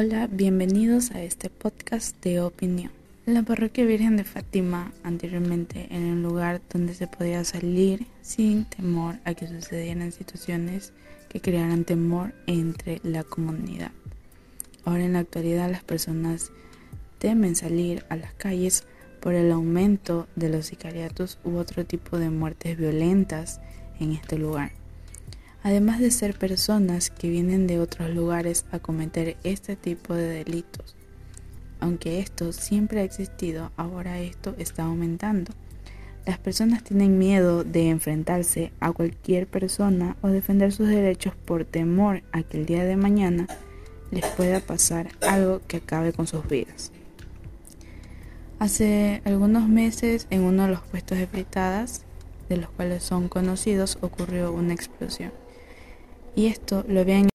Hola, bienvenidos a este podcast de opinión. La parroquia Virgen de Fátima anteriormente era un lugar donde se podía salir sin temor a que sucedieran situaciones que crearan temor entre la comunidad. Ahora en la actualidad las personas temen salir a las calles por el aumento de los sicariatos u otro tipo de muertes violentas en este lugar además de ser personas que vienen de otros lugares a cometer este tipo de delitos. Aunque esto siempre ha existido, ahora esto está aumentando. Las personas tienen miedo de enfrentarse a cualquier persona o defender sus derechos por temor a que el día de mañana les pueda pasar algo que acabe con sus vidas. Hace algunos meses en uno de los puestos de fritadas, de los cuales son conocidos, ocurrió una explosión y esto lo habían